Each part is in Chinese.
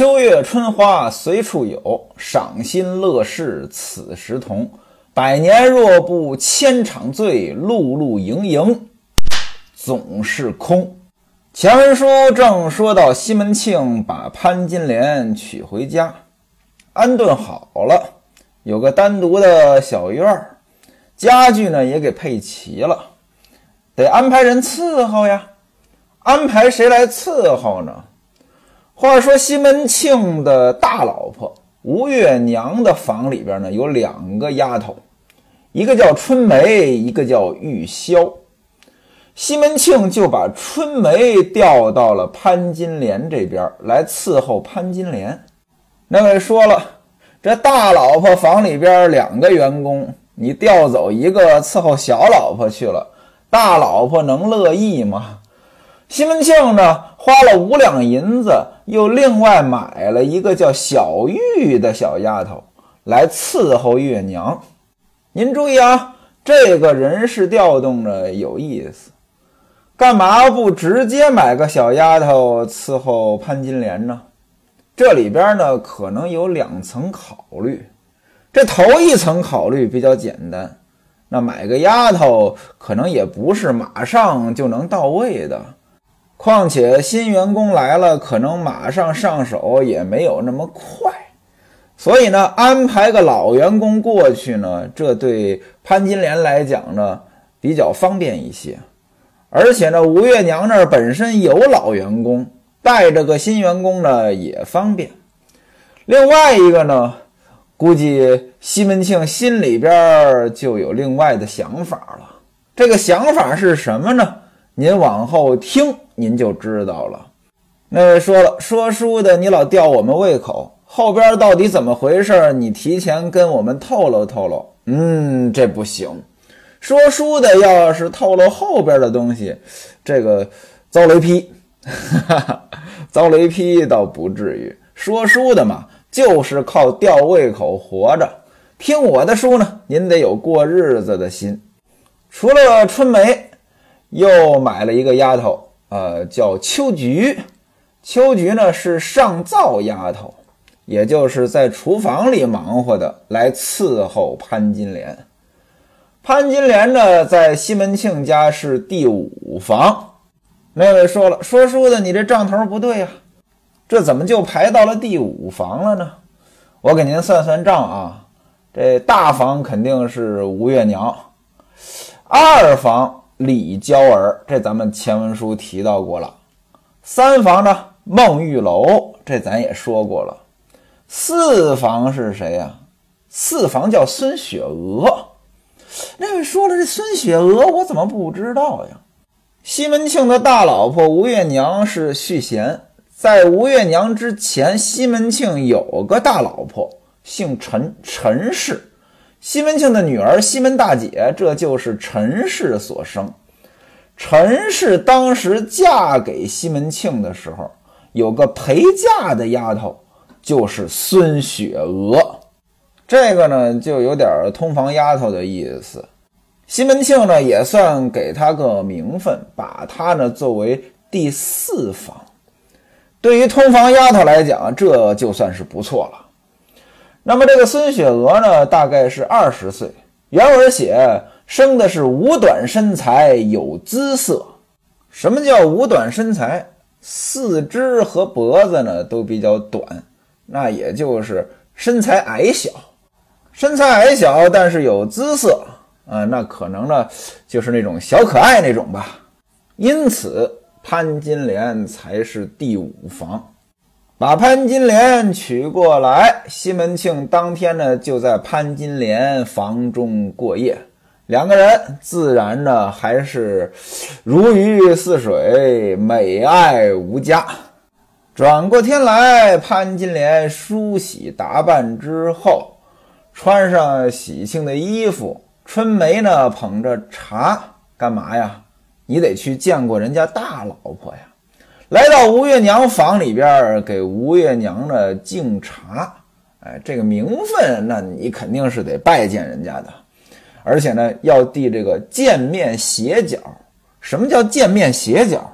秋月春花随处有，赏心乐事此时同。百年若不千场醉，碌碌盈盈总是空。前文书正说到西门庆把潘金莲娶回家，安顿好了，有个单独的小院儿，家具呢也给配齐了，得安排人伺候呀。安排谁来伺候呢？话说西门庆的大老婆吴月娘的房里边呢有两个丫头，一个叫春梅，一个叫玉箫。西门庆就把春梅调到了潘金莲这边来伺候潘金莲。那位说了，这大老婆房里边两个员工，你调走一个伺候小老婆去了，大老婆能乐意吗？西门庆呢，花了五两银子，又另外买了一个叫小玉的小丫头来伺候月娘。您注意啊，这个人事调动呢有意思。干嘛不直接买个小丫头伺候潘金莲呢？这里边呢可能有两层考虑。这头一层考虑比较简单，那买个丫头可能也不是马上就能到位的。况且新员工来了，可能马上上手也没有那么快。所以呢，安排个老员工过去呢，这对潘金莲来讲呢比较方便一些。而且呢，吴月娘那儿本身有老员工，带着个新员工呢也方便。另外一个呢，估计西门庆心里边就有另外的想法了。这个想法是什么呢？您往后听，您就知道了。那位说了，说书的你老吊我们胃口，后边到底怎么回事？你提前跟我们透露透露。嗯，这不行。说书的要是透露后边的东西，这个遭雷劈，遭雷劈倒不至于。说书的嘛，就是靠吊胃口活着。听我的书呢，您得有过日子的心。除了春梅，又买了一个丫头，呃，叫秋菊。秋菊呢是上灶丫头，也就是在厨房里忙活的，来伺候潘金莲。潘金莲呢，在西门庆家是第五房。那位说了，说书的，你这账头不对呀，这怎么就排到了第五房了呢？我给您算算账啊，这大房肯定是吴月娘，二房李娇儿，这咱们前文书提到过了。三房呢，孟玉楼，这咱也说过了。四房是谁呀？四房叫孙雪娥。那位说了，这孙雪娥我怎么不知道呀？西门庆的大老婆吴月娘是续弦，在吴月娘之前，西门庆有个大老婆，姓陈，陈氏。西门庆的女儿西门大姐，这就是陈氏所生。陈氏当时嫁给西门庆的时候，有个陪嫁的丫头，就是孙雪娥。这个呢，就有点通房丫头的意思。西门庆呢，也算给她个名分，把她呢作为第四房。对于通房丫头来讲，这就算是不错了。那么这个孙雪娥呢，大概是二十岁。原文写生的是五短身材，有姿色。什么叫五短身材？四肢和脖子呢都比较短，那也就是身材矮小。身材矮小，但是有姿色，啊，那可能呢，就是那种小可爱那种吧。因此，潘金莲才是第五房。把潘金莲娶过来，西门庆当天呢就在潘金莲房中过夜，两个人自然呢还是如鱼似水，美爱无加。转过天来，潘金莲梳洗打扮之后。穿上喜庆的衣服，春梅呢捧着茶干嘛呀？你得去见过人家大老婆呀。来到吴月娘房里边，给吴月娘呢敬茶。哎，这个名分，那你肯定是得拜见人家的，而且呢要递这个见面斜角。什么叫见面斜角？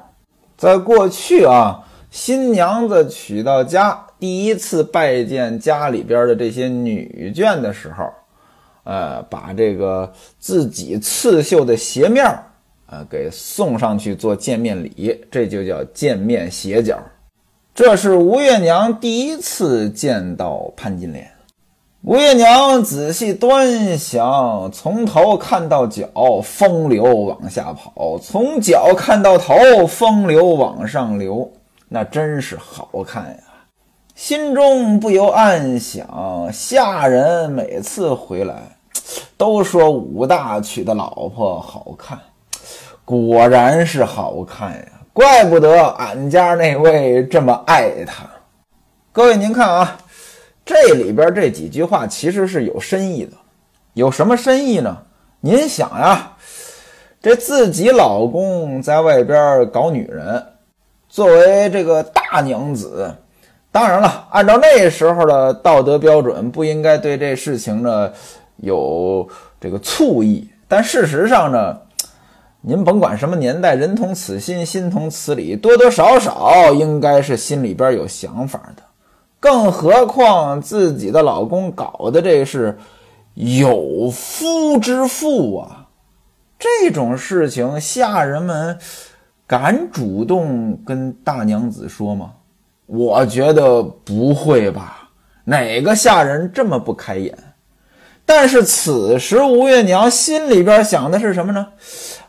在过去啊，新娘子娶到家，第一次拜见家里边的这些女眷的时候，呃，把这个自己刺绣的鞋面儿，呃，给送上去做见面礼，这就叫见面斜角。这是吴月娘第一次见到潘金莲。吴月娘仔细端详，从头看到脚，风流往下跑；从脚看到头，风流往上流。那真是好看呀！心中不由暗想：下人每次回来，都说武大娶的老婆好看，果然是好看呀！怪不得俺家那位这么爱她。各位，您看啊。这里边这几句话其实是有深意的，有什么深意呢？您想呀，这自己老公在外边搞女人，作为这个大娘子，当然了，按照那时候的道德标准，不应该对这事情呢有这个醋意。但事实上呢，您甭管什么年代，人同此心，心同此理，多多少少应该是心里边有想法的。更何况自己的老公搞的这是有夫之妇啊，这种事情下人们敢主动跟大娘子说吗？我觉得不会吧，哪个下人这么不开眼？但是此时吴月娘心里边想的是什么呢？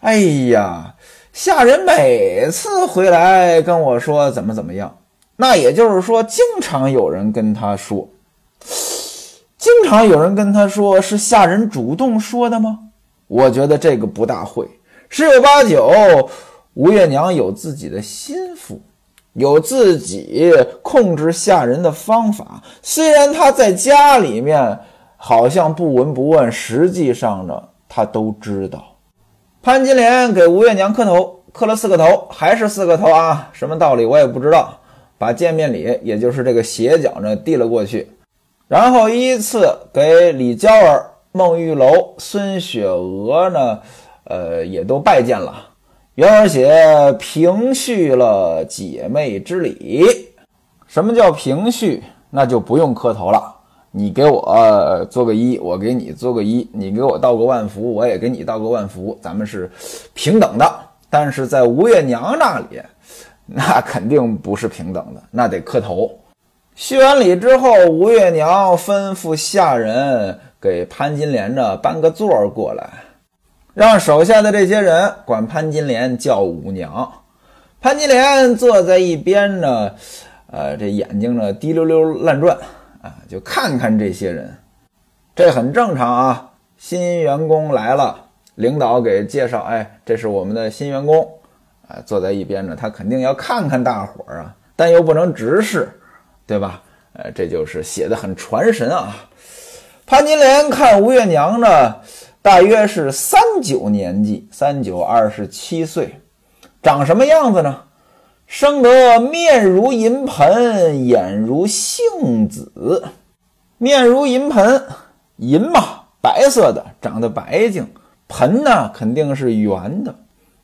哎呀，下人每次回来跟我说怎么怎么样。那也就是说，经常有人跟他说，经常有人跟他说，是下人主动说的吗？我觉得这个不大会，十有八九，吴月娘有自己的心腹，有自己控制下人的方法。虽然她在家里面好像不闻不问，实际上呢，她都知道。潘金莲给吴月娘磕头，磕了四个头，还是四个头啊？什么道理我也不知道。把见面礼，也就是这个鞋脚呢，递了过去，然后依次给李娇儿、孟玉楼、孙雪娥呢，呃，也都拜见了。原文写平叙了姐妹之礼。什么叫平叙？那就不用磕头了。你给我做个揖，我给你做个揖；你给我道个万福，我也给你道个万福。咱们是平等的。但是在吴月娘那里。那肯定不是平等的，那得磕头。续完礼之后，吴月娘吩咐下人给潘金莲呢搬个座儿过来，让手下的这些人管潘金莲叫五娘。潘金莲坐在一边呢，呃，这眼睛呢滴溜溜乱转啊，就看看这些人，这很正常啊。新员工来了，领导给介绍，哎，这是我们的新员工。啊，坐在一边呢，他肯定要看看大伙儿啊，但又不能直视，对吧？呃，这就是写的很传神啊。潘金莲看吴月娘呢，大约是三九年纪，三九二十七岁，长什么样子呢？生得面如银盆，眼如杏子。面如银盆，银嘛，白色的，长得白净；盆呢，肯定是圆的。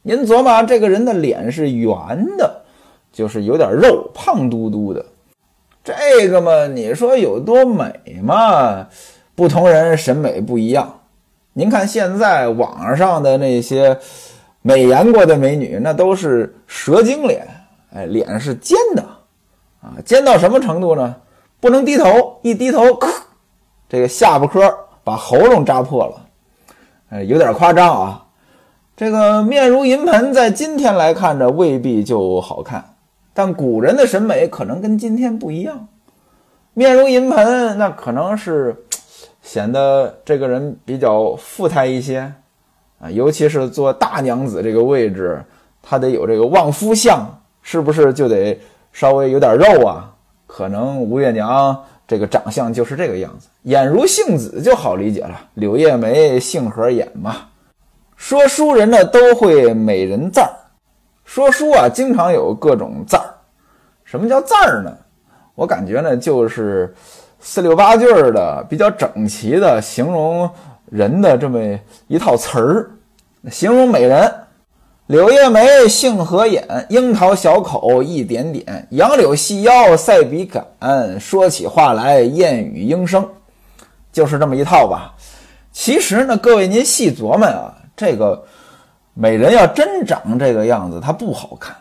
您琢磨，这个人的脸是圆的，就是有点肉，胖嘟嘟的。这个嘛，你说有多美嘛？不同人审美不一样。您看现在网上的那些美颜过的美女，那都是蛇精脸，哎，脸是尖的啊，尖到什么程度呢？不能低头，一低头，这个下巴颏把喉咙扎破了，哎，有点夸张啊。这个面如银盆，在今天来看着未必就好看，但古人的审美可能跟今天不一样。面如银盆，那可能是显得这个人比较富态一些啊，尤其是做大娘子这个位置，她得有这个旺夫相，是不是就得稍微有点肉啊？可能吴月娘这个长相就是这个样子，眼如杏子就好理解了，柳叶眉，杏核眼嘛。说书人呢都会美人字儿，说书啊经常有各种字儿。什么叫字儿呢？我感觉呢就是四六八句儿的、比较整齐的形容人的这么一套词儿，形容美人。柳叶眉，杏核眼，樱桃小口一点点，杨柳细腰赛笔杆，说起话来燕语莺声，就是这么一套吧。其实呢，各位您细琢磨啊，这个美人要真长这个样子，她不好看。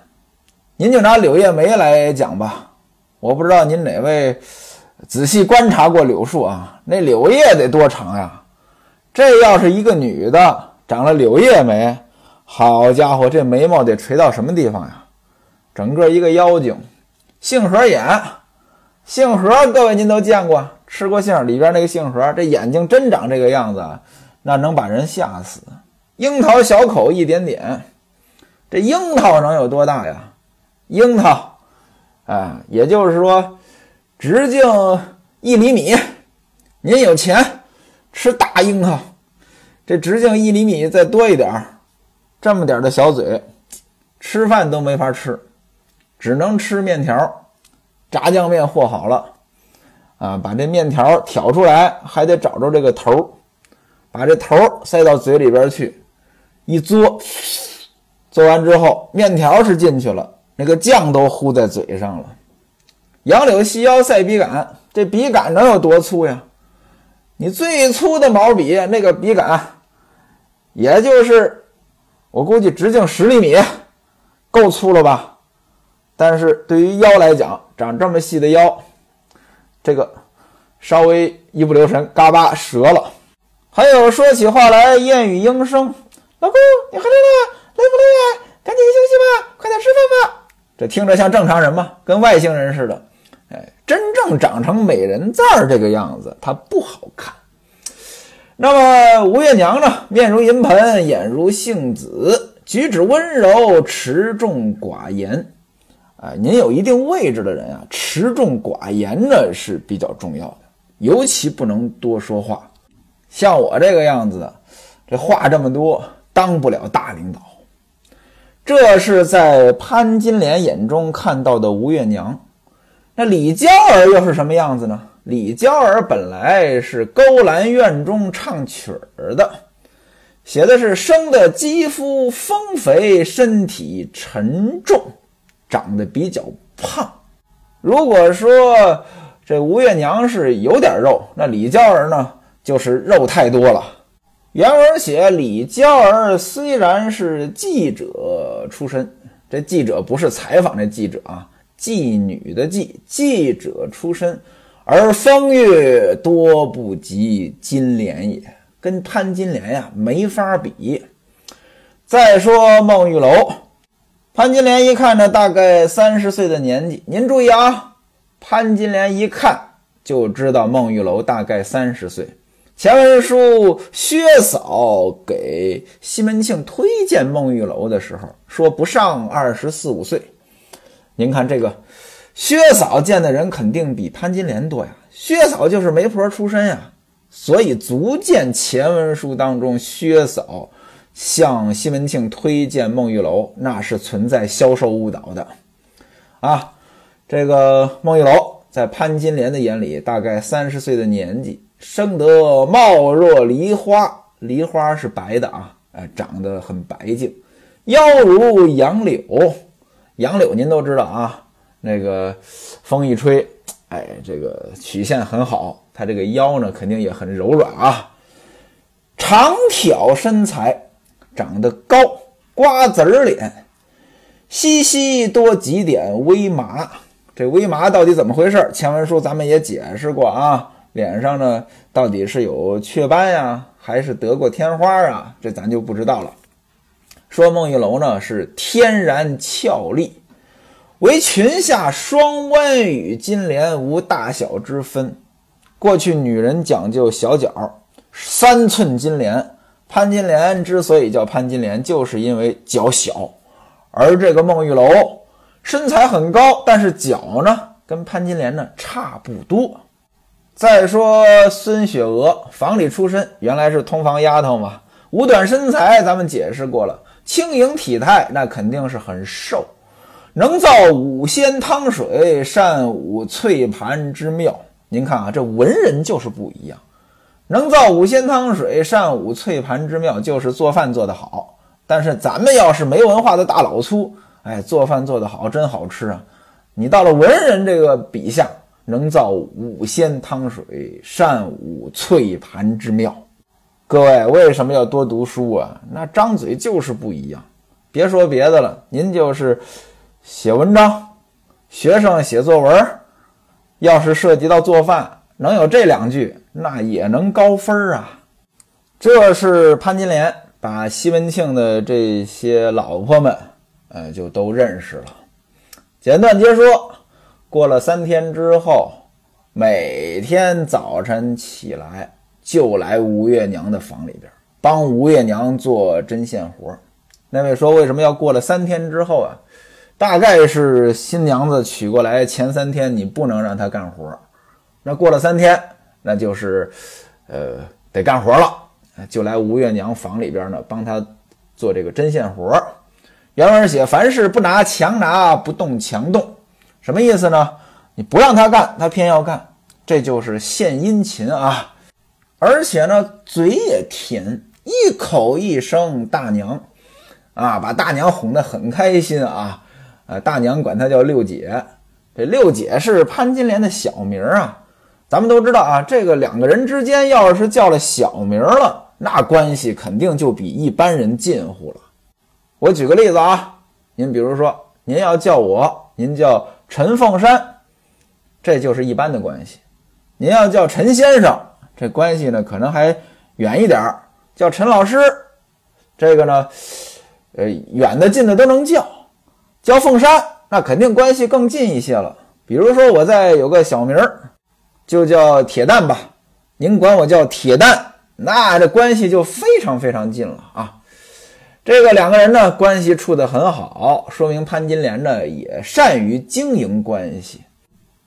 您就拿柳叶眉来讲吧，我不知道您哪位仔细观察过柳树啊？那柳叶得多长呀？这要是一个女的长了柳叶眉。好家伙，这眉毛得垂到什么地方呀？整个一个妖精，杏核眼，杏核，各位您都见过，吃过杏里边那个杏核，这眼睛真长这个样子，那能把人吓死。樱桃小口一点点，这樱桃能有多大呀？樱桃，啊，也就是说直径一厘米。您有钱吃大樱桃，这直径一厘米再多一点儿。这么点的小嘴，吃饭都没法吃，只能吃面条。炸酱面和好了，啊，把这面条挑出来，还得找着这个头把这头塞到嘴里边去，一嘬，嘬完之后，面条是进去了，那个酱都糊在嘴上了。杨柳细腰赛笔杆，这笔杆能有多粗呀？你最粗的毛笔，那个笔杆，也就是。我估计直径十厘米，够粗了吧？但是对于腰来讲，长这么细的腰，这个稍微一不留神，嘎巴折了。还有说起话来燕语莺声，老公你回来了，累不累呀？赶紧休息吧，快点吃饭吧。这听着像正常人吗？跟外星人似的。哎，真正长成美人字儿这个样子，它不好看。那么吴月娘呢？面如银盆，眼如杏子，举止温柔，持重寡言。啊，您有一定位置的人啊，持重寡言呢是比较重要的，尤其不能多说话。像我这个样子的，这话这么多，当不了大领导。这是在潘金莲眼中看到的吴月娘。那李娇儿又是什么样子呢？李娇儿本来是勾栏院中唱曲儿的，写的是生的肌肤丰肥，身体沉重，长得比较胖。如果说这吴月娘是有点肉，那李娇儿呢就是肉太多了。原文写李娇儿虽然是记者出身，这记者不是采访这记者啊，妓女的妓，记者出身。而风月多不及金莲也，跟潘金莲呀没法比。再说孟玉楼，潘金莲一看呢，大概三十岁的年纪。您注意啊，潘金莲一看就知道孟玉楼大概三十岁。前文书薛嫂给西门庆推荐孟玉楼的时候说不上二十四五岁。您看这个。薛嫂见的人肯定比潘金莲多呀，薛嫂就是媒婆出身呀，所以足见前文书当中薛嫂向西门庆推荐孟玉楼，那是存在销售误导的啊。这个孟玉楼在潘金莲的眼里，大概三十岁的年纪，生得貌若梨花，梨花是白的啊，哎，长得很白净，腰如杨柳，杨柳您都知道啊。那个风一吹，哎，这个曲线很好，他这个腰呢肯定也很柔软啊。长挑身材，长得高，瓜子儿脸，稀稀多几点微麻。这微麻到底怎么回事？前文书咱们也解释过啊。脸上呢到底是有雀斑呀，还是得过天花啊？这咱就不知道了。说孟玉楼呢是天然俏丽。为裙下双弯与金莲无大小之分。过去女人讲究小脚，三寸金莲。潘金莲之所以叫潘金莲，就是因为脚小。而这个孟玉楼身材很高，但是脚呢，跟潘金莲呢差不多。再说孙雪娥，房里出身，原来是通房丫头嘛。五短身材，咱们解释过了。轻盈体态，那肯定是很瘦。能造五仙汤水，善舞翠盘之妙。您看啊，这文人就是不一样。能造五仙汤水，善舞翠盘之妙，就是做饭做得好。但是咱们要是没文化的大老粗，哎，做饭做得好，真好吃啊！你到了文人这个笔下，能造五仙汤水，善舞翠盘之妙。各位为什么要多读书啊？那张嘴就是不一样。别说别的了，您就是写文章，学生写作文，要是涉及到做饭，能有这两句，那也能高分啊。这是潘金莲把西门庆的这些老婆们，呃，就都认识了。简短截说，过了三天之后，每天早晨起来。就来吴月娘的房里边帮吴月娘做针线活。那位说为什么要过了三天之后啊？大概是新娘子娶过来前三天你不能让她干活，那过了三天那就是呃得干活了，就来吴月娘房里边呢帮她做这个针线活。原文写凡事不拿强拿，不动强动，什么意思呢？你不让她干，她偏要干，这就是献殷勤啊。而且呢，嘴也甜，一口一声大娘，啊，把大娘哄得很开心啊，呃，大娘管她叫六姐，这六姐是潘金莲的小名啊。咱们都知道啊，这个两个人之间要是叫了小名了，那关系肯定就比一般人近乎了。我举个例子啊，您比如说，您要叫我，您叫陈凤山，这就是一般的关系；您要叫陈先生。这关系呢，可能还远一点儿，叫陈老师。这个呢，呃，远的近的都能叫。叫凤山，那肯定关系更近一些了。比如说，我再有个小名儿，就叫铁蛋吧。您管我叫铁蛋，那这关系就非常非常近了啊。这个两个人呢，关系处得很好，说明潘金莲呢也善于经营关系。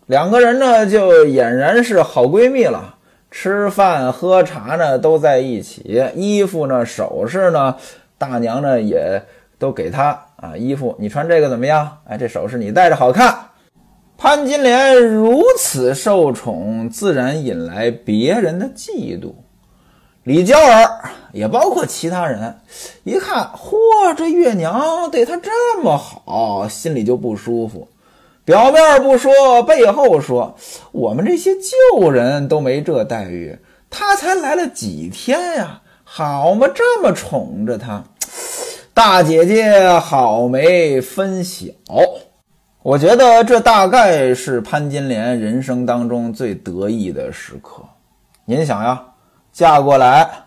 两个人呢，就俨然是好闺蜜了。吃饭喝茶呢都在一起，衣服呢首饰呢，大娘呢也都给他啊。衣服你穿这个怎么样？哎，这首饰你戴着好看。潘金莲如此受宠，自然引来别人的嫉妒。李娇儿也包括其他人，一看，嚯，这月娘对他这么好，心里就不舒服。表面不说，背后说，我们这些旧人都没这待遇，他才来了几天呀，好嘛，这么宠着他，大姐姐好没分晓。我觉得这大概是潘金莲人生当中最得意的时刻。您想呀，嫁过来，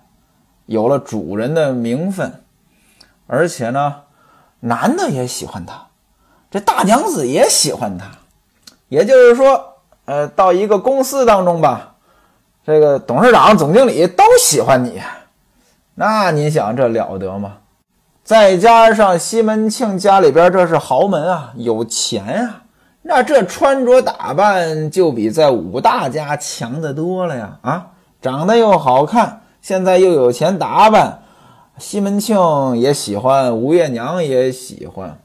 有了主人的名分，而且呢，男的也喜欢她。这大娘子也喜欢她，也就是说，呃，到一个公司当中吧，这个董事长、总经理都喜欢你，那你想这了得吗？再加上西门庆家里边这是豪门啊，有钱啊，那这穿着打扮就比在武大家强得多了呀！啊，长得又好看，现在又有钱打扮，西门庆也喜欢，吴月娘也喜欢。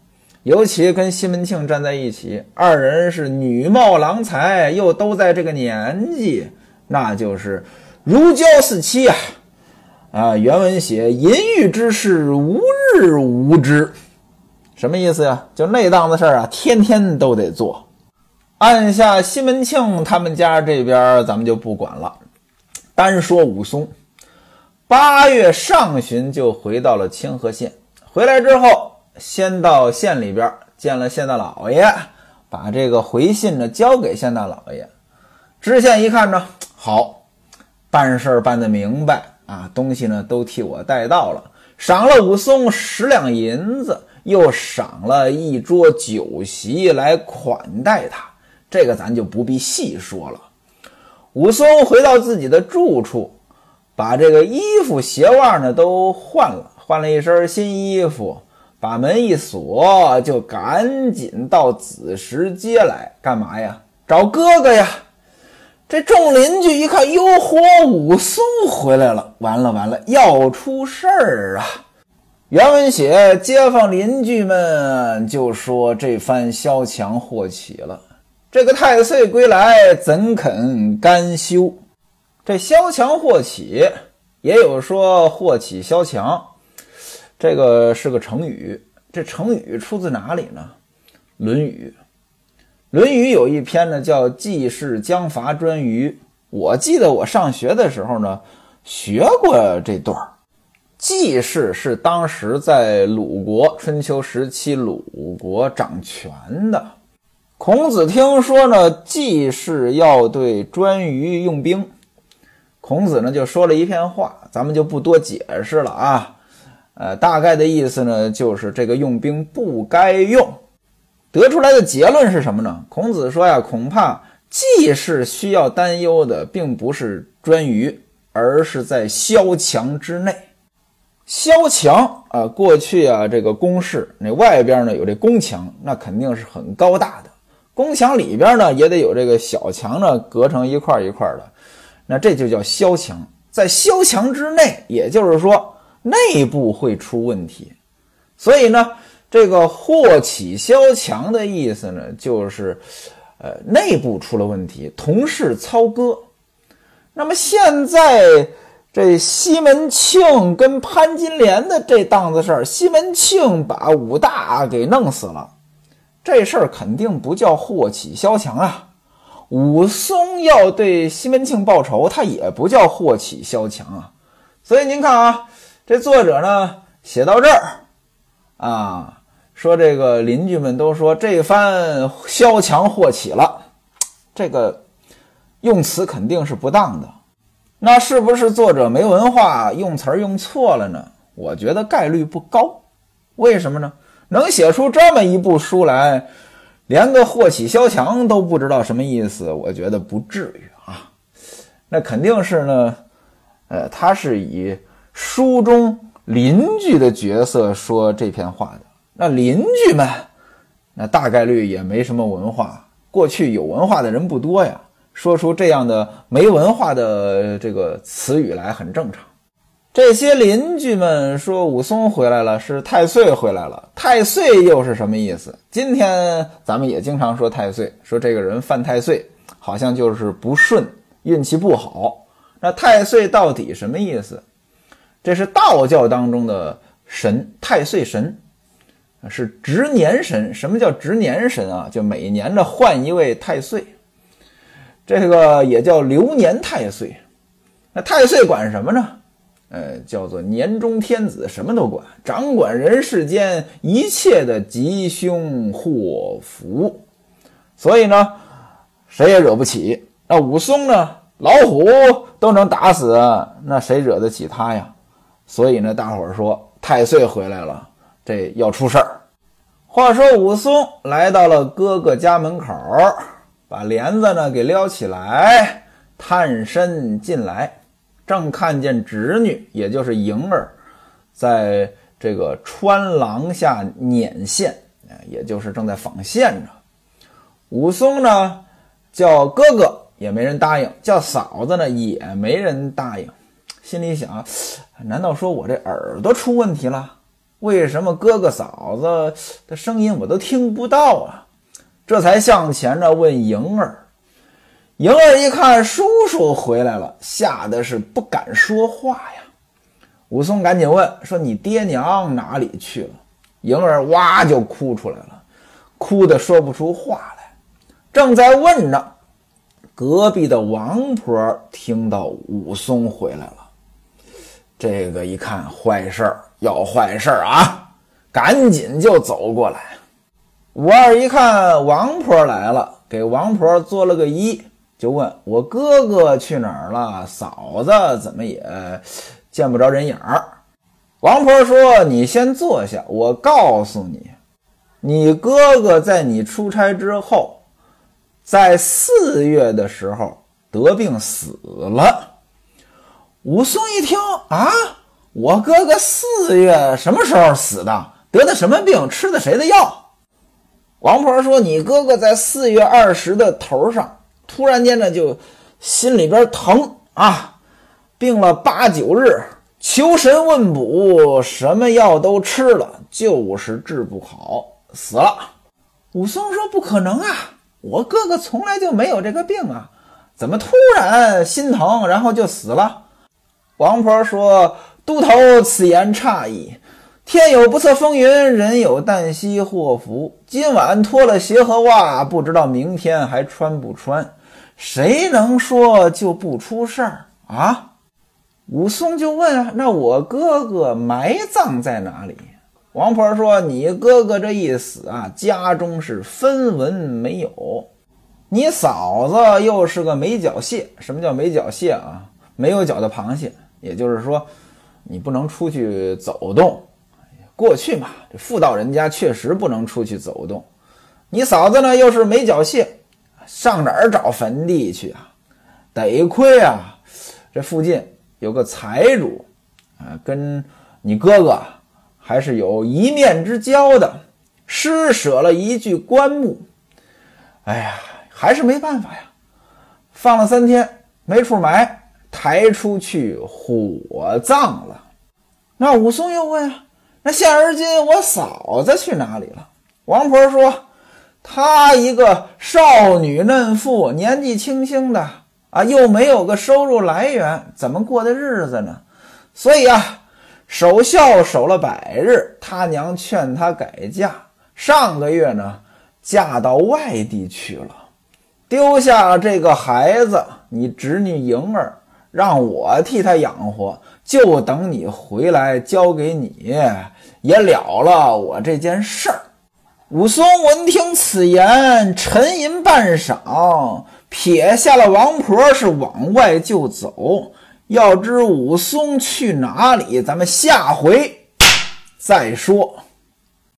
尤其跟西门庆站在一起，二人是女貌郎才，又都在这个年纪，那就是如胶似漆啊！啊，原文写淫欲之事无日无之，什么意思呀？就那档子事儿啊，天天都得做。按下西门庆他们家这边，咱们就不管了，单说武松，八月上旬就回到了清河县，回来之后。先到县里边见了县大老爷，把这个回信呢交给县大老爷。知县一看呢，好，办事办得明白啊，东西呢都替我带到了，赏了武松十两银子，又赏了一桌酒席来款待他。这个咱就不必细说了。武松回到自己的住处，把这个衣服鞋袜呢都换了，换了一身新衣服。把门一锁，就赶紧到子时街来干嘛呀？找哥哥呀！这众邻居一看，哟嚯，武松回来了！完了完了，要出事儿啊！原文写，街坊邻居们就说这番萧墙祸起了。这个太岁归来，怎肯甘休？这萧墙祸起，也有说祸起萧墙。这个是个成语。这成语出自哪里呢？《论语》。《论语》有一篇呢，叫《季氏将伐颛臾》。我记得我上学的时候呢，学过这段儿。季氏是当时在鲁国春秋时期鲁国掌权的。孔子听说呢，季氏要对颛臾用兵，孔子呢就说了一片话，咱们就不多解释了啊。呃，大概的意思呢，就是这个用兵不该用。得出来的结论是什么呢？孔子说呀，恐怕季氏需要担忧的，并不是颛臾，而是在萧墙之内。萧墙啊，过去啊，这个宫室那外边呢有这宫墙，那肯定是很高大的。宫墙里边呢也得有这个小墙呢，隔成一块一块的，那这就叫萧墙。在萧墙之内，也就是说内部会出问题，所以呢。这个祸起萧墙的意思呢，就是，呃，内部出了问题，同事操戈。那么现在这西门庆跟潘金莲的这档子事儿，西门庆把武大给弄死了，这事儿肯定不叫祸起萧墙啊。武松要对西门庆报仇，他也不叫祸起萧墙啊。所以您看啊，这作者呢写到这儿啊。说这个邻居们都说这番萧墙祸起了，这个用词肯定是不当的。那是不是作者没文化，用词用错了呢？我觉得概率不高。为什么呢？能写出这么一部书来，连个祸起萧墙都不知道什么意思，我觉得不至于啊。那肯定是呢，呃，他是以书中邻居的角色说这篇话的。那邻居们，那大概率也没什么文化。过去有文化的人不多呀，说出这样的没文化的这个词语来很正常。这些邻居们说武松回来了，是太岁回来了。太岁又是什么意思？今天咱们也经常说太岁，说这个人犯太岁，好像就是不顺，运气不好。那太岁到底什么意思？这是道教当中的神，太岁神。是值年神，什么叫值年神啊？就每年的换一位太岁，这个也叫流年太岁。那太岁管什么呢？呃，叫做年中天子，什么都管，掌管人世间一切的吉凶祸福。所以呢，谁也惹不起。那武松呢，老虎都能打死，那谁惹得起他呀？所以呢，大伙儿说太岁回来了。这要出事儿。话说武松来到了哥哥家门口，把帘子呢给撩起来，探身进来，正看见侄女，也就是莹儿，在这个穿廊下捻线，也就是正在纺线着。武松呢叫哥哥也没人答应，叫嫂子呢也没人答应，心里想：难道说我这耳朵出问题了？为什么哥哥嫂子的声音我都听不到啊？这才向前呢问莹儿。莹儿一看叔叔回来了，吓得是不敢说话呀。武松赶紧问说：“你爹娘哪里去了？”莹儿哇就哭出来了，哭得说不出话来。正在问呢，隔壁的王婆听到武松回来了，这个一看坏事儿。要坏事儿啊！赶紧就走过来。武二一看王婆来了，给王婆做了个揖，就问我哥哥去哪儿了？嫂子怎么也见不着人影儿？王婆说：“你先坐下，我告诉你，你哥哥在你出差之后，在四月的时候得病死了。”武松一听啊。我哥哥四月什么时候死的？得的什么病？吃的谁的药？王婆说：“你哥哥在四月二十的头上，突然间呢就心里边疼啊，病了八九日，求神问卜，什么药都吃了，就是治不好，死了。”武松说：“不可能啊，我哥哥从来就没有这个病啊，怎么突然心疼，然后就死了？”王婆说。都头此言差矣，天有不测风云，人有旦夕祸福。今晚脱了鞋和袜，不知道明天还穿不穿。谁能说就不出事儿啊？武松就问：“那我哥哥埋葬在哪里？”王婆说：“你哥哥这一死啊，家中是分文没有。你嫂子又是个没脚蟹。什么叫没脚蟹啊？没有脚的螃蟹。也就是说，你不能出去走动。过去嘛，这妇道人家确实不能出去走动。你嫂子呢，又是没脚蟹，上哪儿找坟地去啊？得亏啊，这附近有个财主啊，跟你哥哥。”还是有一面之交的，施舍了一具棺木。哎呀，还是没办法呀，放了三天没处埋，抬出去火葬了。那武松又问啊：“那现而今我嫂子去哪里了？”王婆说：“她一个少女嫩妇，年纪轻轻的啊，又没有个收入来源，怎么过的日子呢？所以啊。”守孝守了百日，他娘劝他改嫁。上个月呢，嫁到外地去了，丢下这个孩子，你侄女莹儿，让我替他养活，就等你回来交给你，也了了我这件事儿。武松闻听此言，沉吟半晌，撇下了王婆，是往外就走。要知武松去哪里，咱们下回再说。